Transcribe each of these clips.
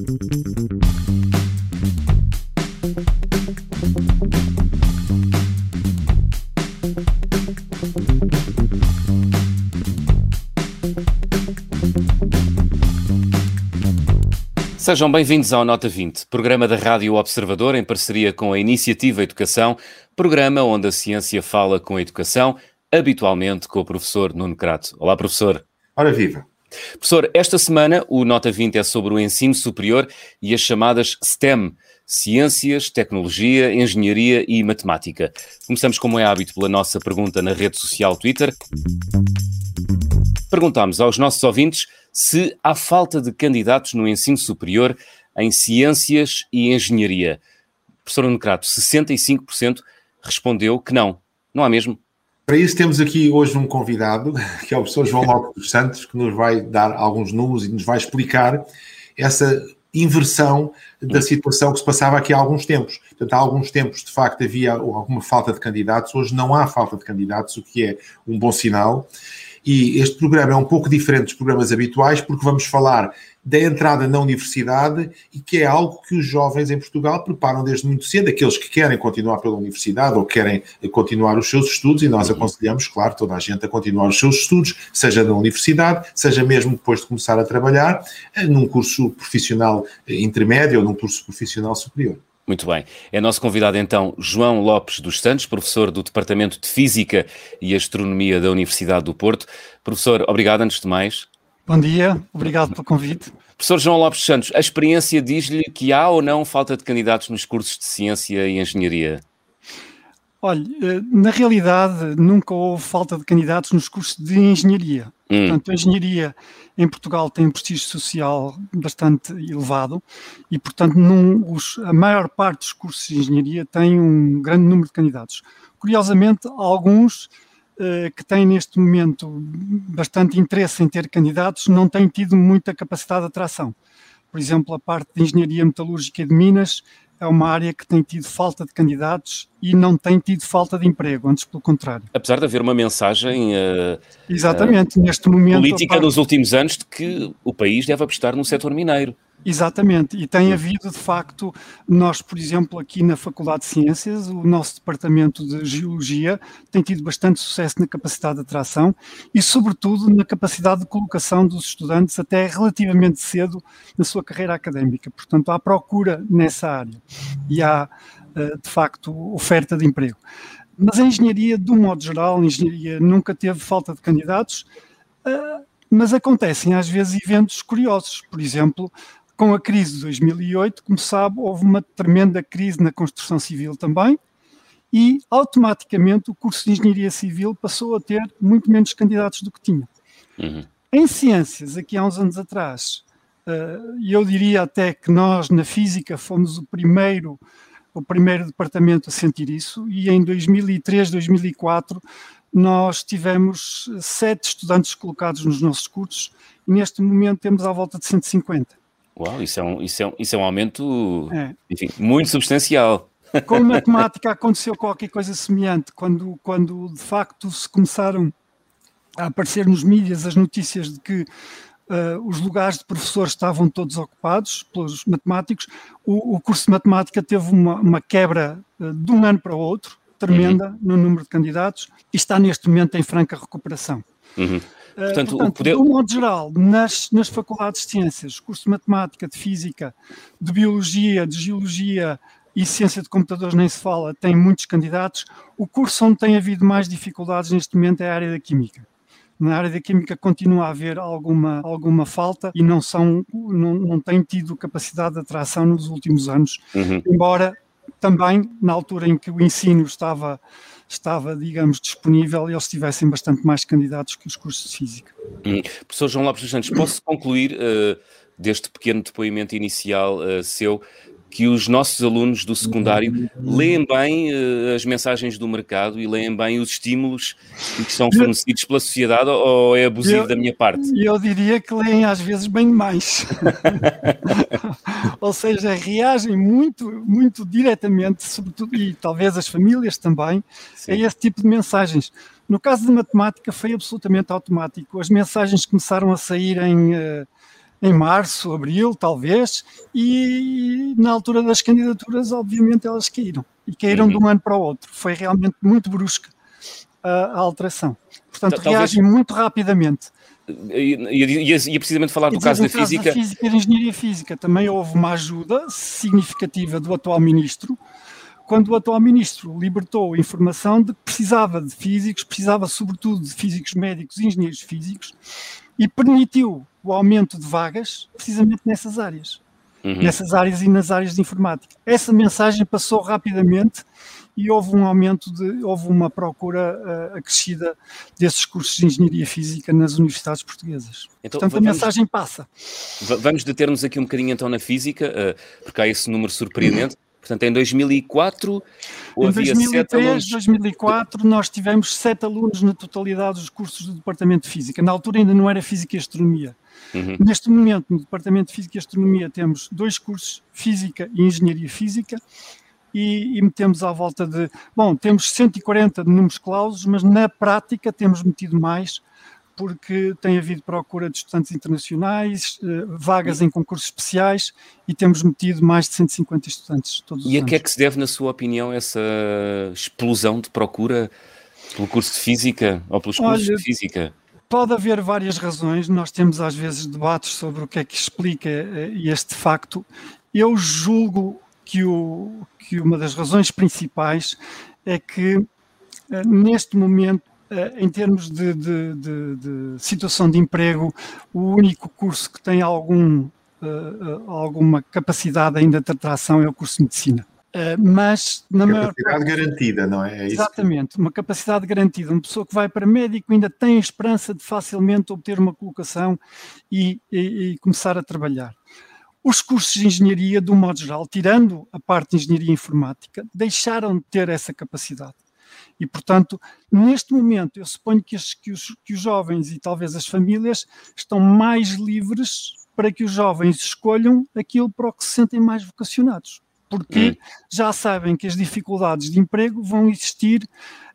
Sejam bem-vindos ao Nota 20, programa da Rádio Observador em parceria com a Iniciativa Educação, programa onde a ciência fala com a educação, habitualmente com o professor Nuno Crato. Olá, professor. Ora viva. Professor, esta semana o Nota 20 é sobre o ensino superior e as chamadas STEM, Ciências, Tecnologia, Engenharia e Matemática. Começamos, como é hábito, pela nossa pergunta na rede social Twitter. Perguntámos aos nossos ouvintes se há falta de candidatos no ensino superior em ciências e engenharia. Professor Nucrato, 65% respondeu que não. Não há mesmo? Para isso temos aqui hoje um convidado, que é o professor João Lopes dos Santos, que nos vai dar alguns números e nos vai explicar essa inversão da situação que se passava aqui há alguns tempos. Portanto, há alguns tempos, de facto, havia alguma falta de candidatos, hoje não há falta de candidatos, o que é um bom sinal. E este programa é um pouco diferente dos programas habituais, porque vamos falar da entrada na universidade e que é algo que os jovens em Portugal preparam desde muito cedo, aqueles que querem continuar pela universidade ou querem continuar os seus estudos, e nós uhum. aconselhamos, claro, toda a gente a continuar os seus estudos, seja na universidade, seja mesmo depois de começar a trabalhar, eh, num curso profissional eh, intermédio ou num curso profissional superior. Muito bem. É nosso convidado então João Lopes dos Santos, professor do Departamento de Física e Astronomia da Universidade do Porto. Professor, obrigado antes de mais. Bom dia, obrigado pelo convite. Professor João Lopes dos Santos, a experiência diz-lhe que há ou não falta de candidatos nos cursos de Ciência e Engenharia? Olha, eh, na realidade nunca houve falta de candidatos nos cursos de Engenharia. Hum. Portanto, a Engenharia em Portugal tem um prestígio social bastante elevado e, portanto, num, os, a maior parte dos cursos de engenharia tem um grande número de candidatos. Curiosamente, alguns eh, que têm neste momento bastante interesse em ter candidatos não têm tido muita capacidade de atração. Por exemplo, a parte de engenharia metalúrgica de Minas é uma área que tem tido falta de candidatos e não tem tido falta de emprego, antes pelo contrário. Apesar de haver uma mensagem uh, Exatamente, uh, neste momento, política nos últimos anos de que o país deve apostar no setor mineiro. Exatamente, e tem havido de facto, nós, por exemplo, aqui na Faculdade de Ciências, o nosso departamento de Geologia tem tido bastante sucesso na capacidade de atração e, sobretudo, na capacidade de colocação dos estudantes até relativamente cedo na sua carreira académica. Portanto, há procura nessa área e há, eh, de facto, oferta de emprego. Mas a engenharia, de um modo geral, a engenharia nunca teve falta de candidatos, eh, mas acontecem às vezes eventos curiosos. Por exemplo, com a crise de 2008, como sabe, houve uma tremenda crise na construção civil também, e automaticamente o curso de Engenharia Civil passou a ter muito menos candidatos do que tinha. Uhum. Em ciências, aqui há uns anos atrás, e eu diria até que nós na física fomos o primeiro, o primeiro departamento a sentir isso, e em 2003, 2004 nós tivemos sete estudantes colocados nos nossos cursos e neste momento temos à volta de 150. Uau, isso é um, isso é um, isso é um aumento é. Enfim, muito substancial. Com matemática aconteceu qualquer coisa semelhante, quando, quando de facto se começaram a aparecer nos mídias as notícias de que uh, os lugares de professores estavam todos ocupados pelos matemáticos, o, o curso de matemática teve uma, uma quebra uh, de um ano para o outro, tremenda uhum. no número de candidatos, e está neste momento em franca recuperação. Uhum. Portanto, Portanto poder... de um modo geral, nas, nas faculdades de ciências, curso de matemática, de física, de biologia, de geologia e ciência de computadores nem se fala, tem muitos candidatos. O curso onde tem havido mais dificuldades neste momento é a área da química. Na área da química continua a haver alguma, alguma falta e não, são, não, não têm tido capacidade de atração nos últimos anos, uhum. embora também na altura em que o ensino estava estava, digamos, disponível, eles tivessem bastante mais candidatos que os cursos de Física. Hum. Professor João Lopes dos Santos, posso concluir uh, deste pequeno depoimento inicial uh, seu que os nossos alunos do secundário leem bem uh, as mensagens do mercado e leem bem os estímulos que são fornecidos pela sociedade ou é abusivo eu, da minha parte? Eu diria que leem às vezes bem mais. ou seja, reagem muito, muito diretamente, sobretudo, e talvez as famílias também, Sim. a esse tipo de mensagens. No caso da matemática foi absolutamente automático. As mensagens começaram a sair em... Uh, em março, abril, talvez, e na altura das candidaturas, obviamente, elas caíram. E caíram uhum. de um ano para o outro. Foi realmente muito brusca a, a alteração. Portanto, Talvez... reagem muito rapidamente. Ia, ia, precisamente falar do caso da caso física. Da física e da engenharia física também houve uma ajuda significativa do atual ministro, quando o atual ministro libertou a informação de que precisava de físicos, precisava sobretudo de físicos médicos e engenheiros físicos, e permitiu o aumento de vagas precisamente nessas áreas. Uhum. Nessas áreas e nas áreas de informática. Essa mensagem passou rapidamente e houve um aumento de, houve uma procura uh, acrescida desses cursos de engenharia física nas universidades portuguesas. Então, Portanto, vamos, a mensagem passa. Vamos deter-nos aqui um bocadinho então na física, uh, porque há esse número surpreendente. Uhum. Portanto, em 2004 em havia 2003, sete alunos. 2004 nós tivemos sete alunos na totalidade dos cursos do Departamento de Física. Na altura ainda não era Física e Astronomia. Uhum. Neste momento, no Departamento de Física e Astronomia, temos dois cursos, Física e Engenharia Física, e, e, metemos à volta de. Bom, temos 140 de números clausos, mas na prática temos metido mais, porque tem havido procura de estudantes internacionais, eh, vagas em concursos especiais e temos metido mais de 150 estudantes todos os E a que é que se deve, na sua opinião, essa explosão de procura pelo curso de Física ou pelos cursos Olha, de Física? Pode haver várias razões, nós temos às vezes debates sobre o que é que explica eh, este facto. Eu julgo que, o, que uma das razões principais é que eh, neste momento em termos de, de, de, de, situação de emprego, o único curso que tem algum, alguma capacidade ainda de atração é o curso de medicina. Mas na capacidade maior parte, garantida, não é? é exatamente, que... uma capacidade garantida. Uma pessoa que vai para médico ainda tem a esperança de facilmente obter uma colocação e, e, e começar a trabalhar. Os cursos de engenharia, de um modo geral, tirando a parte de engenharia informática, deixaram de ter essa capacidade. E, portanto, neste momento, eu suponho que, os, que, os, que os jovens e talvez as famílias estão mais livres para que os jovens escolham aquilo para o que se sentem mais vocacionados porque hum. já sabem que as dificuldades de emprego vão existir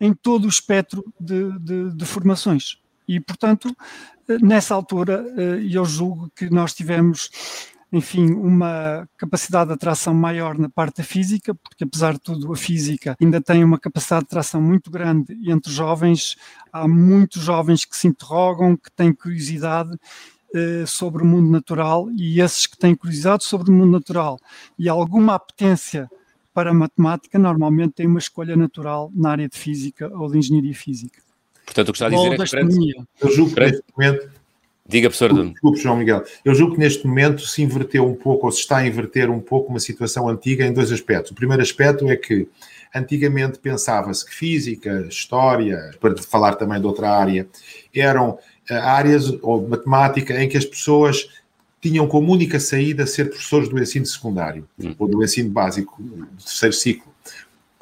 em todo o espectro de, de, de formações. E, portanto, eh, nessa altura, eh, eu julgo que nós tivemos, enfim, uma capacidade de atração maior na parte da física, porque, apesar de tudo, a física ainda tem uma capacidade de atração muito grande entre jovens. Há muitos jovens que se interrogam, que têm curiosidade eh, sobre o mundo natural e esses que têm curiosidade sobre o mundo natural e alguma apetência para a matemática, normalmente têm uma escolha natural na área de física ou de engenharia física. Portanto, o que está a dizer é que frente, eu julgo momento Diga, professor. Desculpe, João Miguel. Eu julgo que neste momento se inverteu um pouco, ou se está a inverter um pouco uma situação antiga em dois aspectos. O primeiro aspecto é que antigamente pensava-se que física, história, para falar também de outra área, eram áreas ou matemática em que as pessoas tinham como única saída ser professores do ensino secundário hum. ou do ensino básico do terceiro ciclo.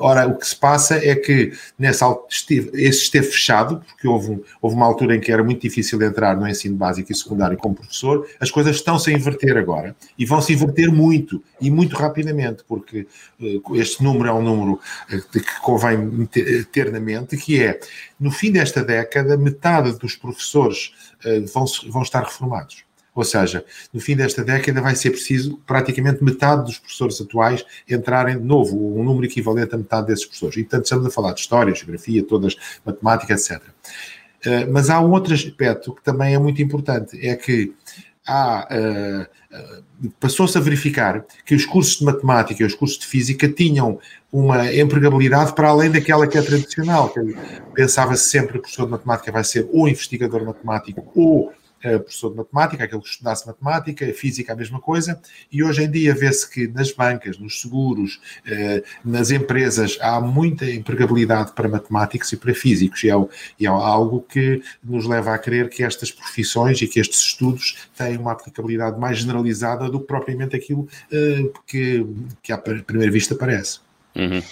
Ora, o que se passa é que nessa esse esteve fechado, porque houve, um, houve uma altura em que era muito difícil entrar no ensino básico e secundário como professor. As coisas estão-se a inverter agora e vão-se inverter muito e muito rapidamente, porque uh, este número é um número uh, que convém ter, ter, na mente, que é, no fim desta década, metade dos professores vão, vão estar reformados. Ou seja, no fim desta década vai ser preciso praticamente metade dos professores atuais entrarem de novo, um número equivalente a metade desses professores. E, portanto, estamos a falar de história, geografia, todas, matemática, etc. Eh, mas há um outro aspecto que também é muito importante, é que há, uh, passou-se a verificar que os cursos de matemática e os cursos de física tinham uma empregabilidade para além daquela que é tradicional. Pensava-se sempre que o professor de matemática vai ser ou investigador matemático ou professor de matemática, aquele que estudasse matemática, física a mesma coisa, e hoje em dia vê-se que nas bancas, nos seguros, eh, nas empresas, há muita empregabilidade para matemáticos e para físicos, e é, e é algo que nos leva a crer que estas profissões e que estes estudos têm uma aplicabilidade mais generalizada do que propriamente aquilo uh, que, que à primeira vista parece. Uhum.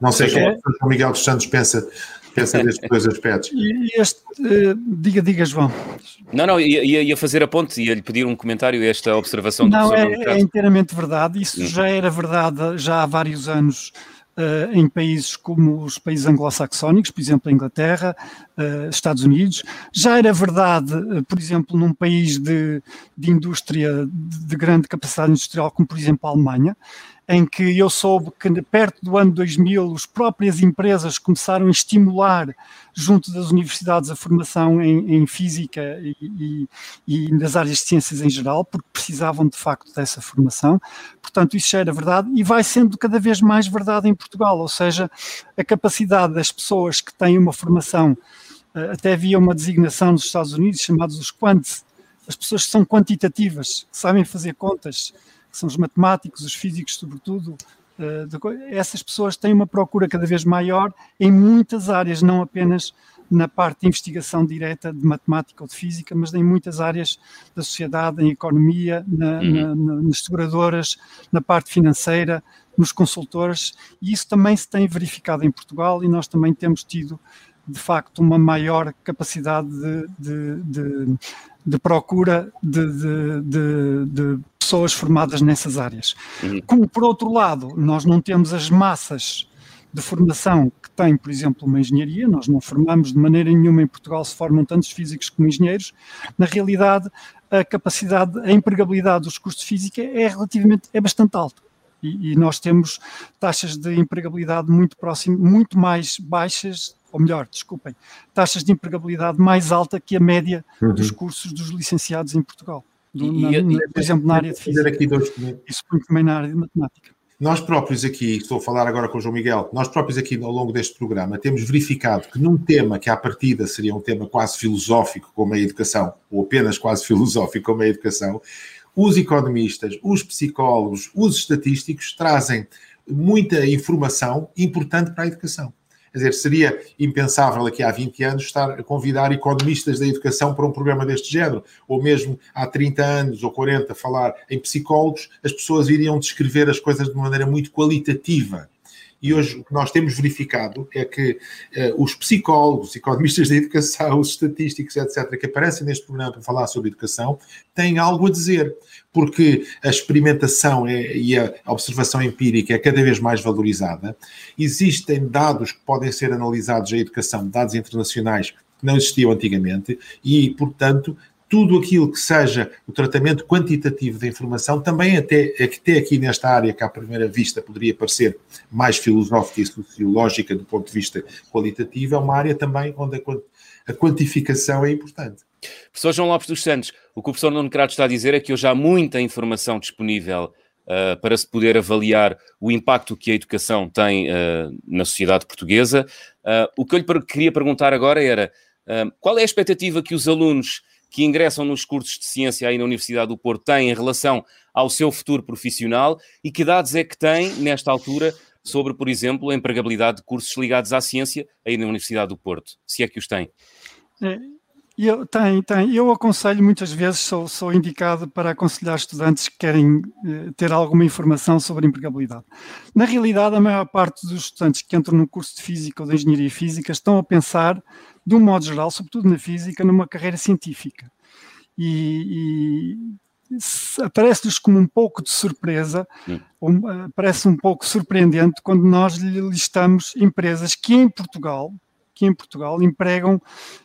Não sei o é. que o Miguel dos Santos pensa pensa nestes dois aspectos. E este, uh, diga, diga, João. Não, não, ia, ia fazer a ponte, ia-lhe pedir um comentário a esta observação do Não, é, é, inteiramente verdade. Isso hum. já era verdade já há vários anos uh, em países como os países anglo-saxónicos, por exemplo, a Inglaterra, uh, Estados Unidos. Já era verdade, uh, por exemplo, num país de, de indústria de, de grande capacidade industrial, como por exemplo a Alemanha, em que eu soube que perto do ano 2000 as próprias empresas começaram a estimular junto das universidades a formação em, em física e, e, e, nas áreas de ciências em geral, porque precisavam de facto dessa formação. Portanto, isso já era verdade e vai sendo cada vez mais verdade em Portugal, ou seja, a capacidade das pessoas que têm uma formação, até havia uma designação nos Estados Unidos chamados os quants, as pessoas que são quantitativas, que sabem fazer contas, que são os matemáticos, os físicos, sobretudo, eh, essas pessoas têm uma procura cada vez maior em muitas áreas, não apenas na parte de investigação direta de matemática ou de física, mas em muitas áreas da sociedade, em economia, na, uhum. na, nas seguradoras, na parte financeira, nos consultores, e isso também se tem verificado em Portugal e nós também temos tido, de facto, uma maior capacidade de, de, de, de procura de, pessoas formadas nessas áreas. Uhum. Como, por outro lado, nós não temos as massas de formação que tem, por exemplo, uma engenharia, nós não formamos de maneira nenhuma em Portugal, se formam tantos físicos como engenheiros, na realidade a capacidade, a empregabilidade dos cursos de física é relativamente, é bastante alta. E, e nós temos taxas de empregabilidade muito próximas, muito mais baixas, ou melhor, desculpem, taxas de empregabilidade mais alta que a média uhum. dos cursos dos licenciados em Portugal do, e, na, e, por exemplo, na área de física. Aqui dois... Suponho também na área de matemática. Nós próprios aqui, estou a falar agora com o João Miguel, nós próprios aqui ao longo deste programa temos verificado que num tema que à partida seria um tema quase filosófico como a educação, ou apenas quase filosófico como a educação, os economistas, os psicólogos, os estatísticos trazem muita informação importante para a educação. Quer dizer, seria impensável aqui há 20 anos estar a convidar economistas da educação para um programa deste género, ou mesmo há 30 anos ou 40 falar em psicólogos, as pessoas iriam descrever as coisas de maneira muito qualitativa. E hoje o que nós temos verificado é que uh, os psicólogos, os economistas da educação, os estatísticos, etc., que aparecem neste programa para falar sobre educação, têm algo a dizer porque a experimentação é, e a observação empírica é cada vez mais valorizada. Existem dados que podem ser analisados em educação, dados internacionais que não existiam antigamente, e, portanto, tudo aquilo que seja o tratamento quantitativo da informação, também até, até aqui nesta área que à primeira vista poderia parecer mais filosófica e sociológica do ponto de vista qualitativo, é uma área também onde a, a quantificação é importante. Professor João Lopes dos Santos, o que o professor Nuno Crato está a dizer é que hoje há muita informação disponível uh, para se poder avaliar o impacto que a educação tem uh, na sociedade portuguesa. Uh, o que eu lhe queria perguntar agora era qual é a expectativa que os alunos que ingressam nos cursos de ciência aí na Universidade do Porto têm em relação ao seu futuro profissional e que dados é que têm, nesta altura, sobre, por exemplo, a empregabilidade de cursos ligados à ciência aí na Universidade do Porto, se é que os têm? É, eu, tem, tem. Eu aconselho muitas vezes, sou, sou indicado para aconselhar estudantes que querem eh, ter alguma informação sobre empregabilidade. Na realidade, a maior parte dos estudantes que entram no curso de Física ou de Engenharia Física estão a pensar, de um modo geral, sobretudo na Física, numa carreira científica. E, e aparece-lhes como um pouco de surpresa, um, eh, parece um pouco surpreendente quando nós lhe listamos empresas que em Portugal, em Portugal empregam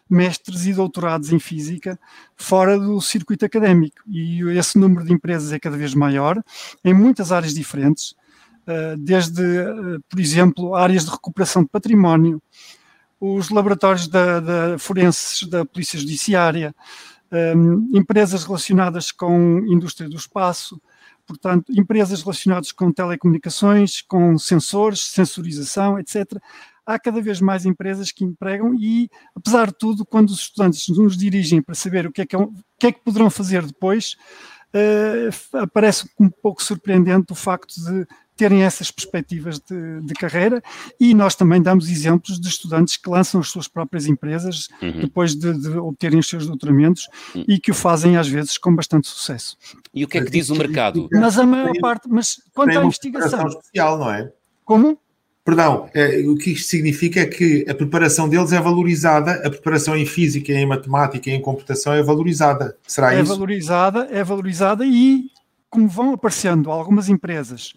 mestres e doutorados em física fora do circuito académico. E esse número de empresas é cada vez maior, em muitas áreas diferentes, eh, desde, eh, por exemplo, áreas de recuperação de património, os laboratórios da, da forenses da Polícia Judiciária, um, eh, empresas relacionadas com indústria do espaço, portanto, empresas relacionadas com telecomunicações, com sensores, sensorização, etc há cada vez mais empresas que empregam e, apesar de tudo, quando os estudantes nos dirigem para saber o que é que, é, o que, é que poderão fazer depois, uh, aparece um pouco surpreendente o facto de terem essas perspectivas de, de, carreira e nós também damos exemplos de estudantes que lançam as suas próprias empresas uhum. depois de, de, obterem os seus doutoramentos uhum. e que o fazem às vezes com bastante sucesso. E o que é que diz o mercado? Mas a maior parte, mas quanto à investigação... especial, não é? Como? Perdão, é, o que isto significa é que a preparação deles é valorizada, a preparação em física, em matemática em computação é valorizada. Será é isso? É valorizada, é valorizada e como vão aparecendo algumas empresas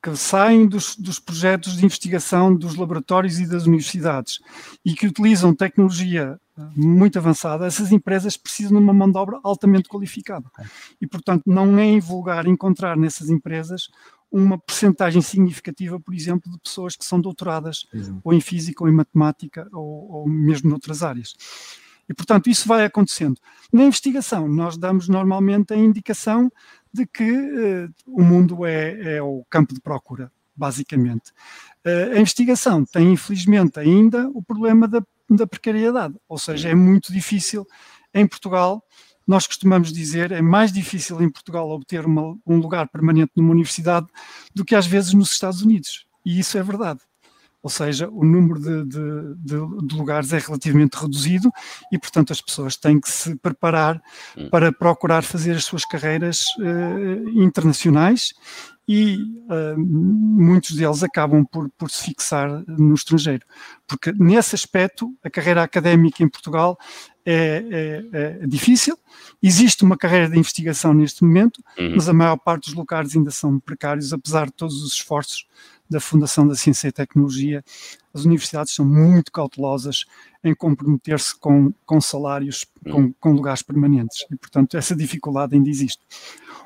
que saem dos, dos, projetos de investigação dos laboratórios e das universidades e que utilizam tecnologia eh, muito avançada, essas empresas precisam de uma mão de obra altamente qualificada. E, portanto, não é invulgar encontrar nessas empresas uma percentagem significativa, por exemplo, de pessoas que são doutoradas uhum. ou em física ou em matemática ou, ou mesmo noutras áreas. E, portanto, isso vai acontecendo. Na investigação, nós damos normalmente a indicação de que uh, o mundo é, é, o campo de procura, basicamente. Uh, a investigação tem, infelizmente, ainda o problema da, da precariedade, ou seja, é muito difícil em Portugal. Nós costumamos dizer é mais difícil em Portugal obter uma, um lugar permanente numa universidade do que às vezes nos Estados Unidos. E isso é verdade ou seja, o número de, de, de, de, lugares é relativamente reduzido e, portanto, as pessoas têm que se preparar hum. para procurar fazer as suas carreiras uh, internacionais e uh, muitos deles acabam por, por se fixar no estrangeiro. Porque, nesse aspecto, a carreira académica em Portugal é, é, é, difícil. Existe uma carreira de investigação neste momento, uhum. mas a maior parte dos lugares ainda são precários, apesar de todos os esforços da Fundação da Ciência e Tecnologia, as universidades são muito cautelosas em comprometer-se com, com salários, com, com, lugares permanentes. E, portanto, essa dificuldade ainda existe.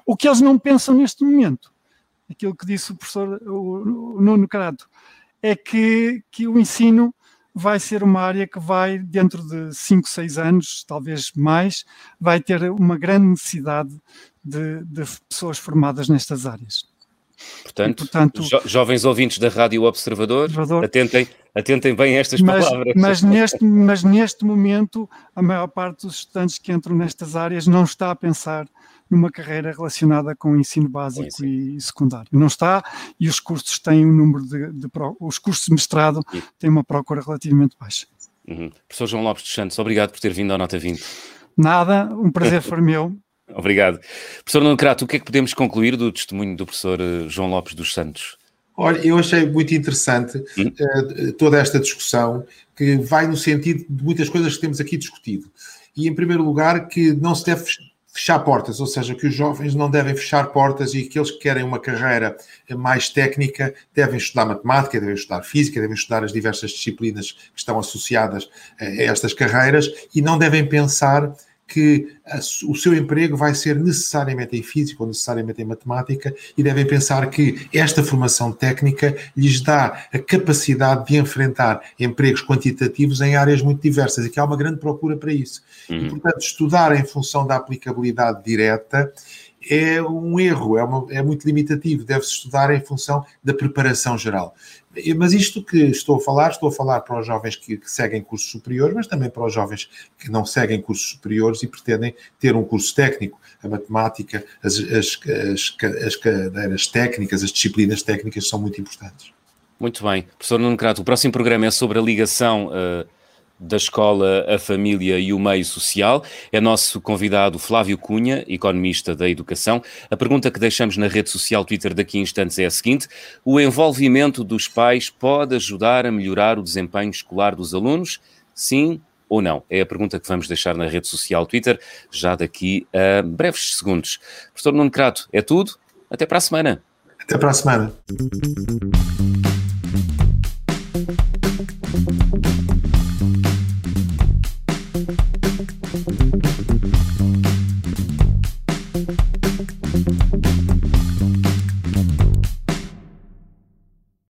O que eles não pensam neste momento, aquilo que disse o professor o, o Nuno Carato, é que, que o ensino vai ser uma área que vai, dentro de 5, 6 anos, talvez mais, vai ter uma grande necessidade de, de pessoas formadas nestas áreas. Portanto, e, portanto jo jovens ouvintes da Rádio Observador, Observador, atentem, atentem bem a estas mas, palavras. Mas neste, mas neste momento, a maior parte dos estudantes que entram nestas áreas não está a pensar numa carreira relacionada com o ensino básico ensino. e secundário. Não está, e os cursos têm um número de, de, de os cursos de mestrado têm uma procura relativamente baixa. Uhum. Professor João Lopes dos Santos, obrigado por ter vindo à Nota 20. Nada, um prazer foi meu. Obrigado. Professor Nuno Crato, o que é que podemos concluir do testemunho do professor eh, João Lopes dos Santos? Olha, eu achei muito interessante uh, toda esta discussão, que vai no sentido de muitas coisas que temos aqui discutido. E, em primeiro lugar, que não se deve fechar portas, ou seja, que os jovens não devem fechar portas e aqueles que querem uma carreira mais técnica devem estudar matemática, devem estudar física, devem estudar as diversas disciplinas que estão associadas a estas carreiras e não devem pensar que o seu emprego vai ser necessariamente em física ou necessariamente em matemática e devem pensar que esta formação técnica lhes dá a capacidade de enfrentar empregos quantitativos em áreas muito diversas e que há uma grande procura para isso. Uhum. E, portanto, estudar em função da aplicabilidade direta é um erro, é, uma, é muito limitativo, deve-se estudar em função da preparação geral. Mas isto que estou a falar, estou a falar para os jovens que, que, seguem cursos superiores, mas também para os jovens que não seguem cursos superiores e pretendem ter um curso técnico. A matemática, as, as, as, as cadeiras técnicas, as disciplinas técnicas são muito importantes. Muito bem. Professor Nuno Crato, o próximo programa é sobre a ligação uh, da escola, a família e o meio social. É nosso convidado Flávio Cunha, economista da educação. A pergunta que deixamos na rede social Twitter daqui a instantes é a seguinte: o envolvimento dos pais pode ajudar a melhorar o desempenho escolar dos alunos? Sim ou não? É a pergunta que vamos deixar na rede social Twitter já daqui a breves segundos. Professor Nuno Crato, é tudo. Até para a semana. Até para a semana.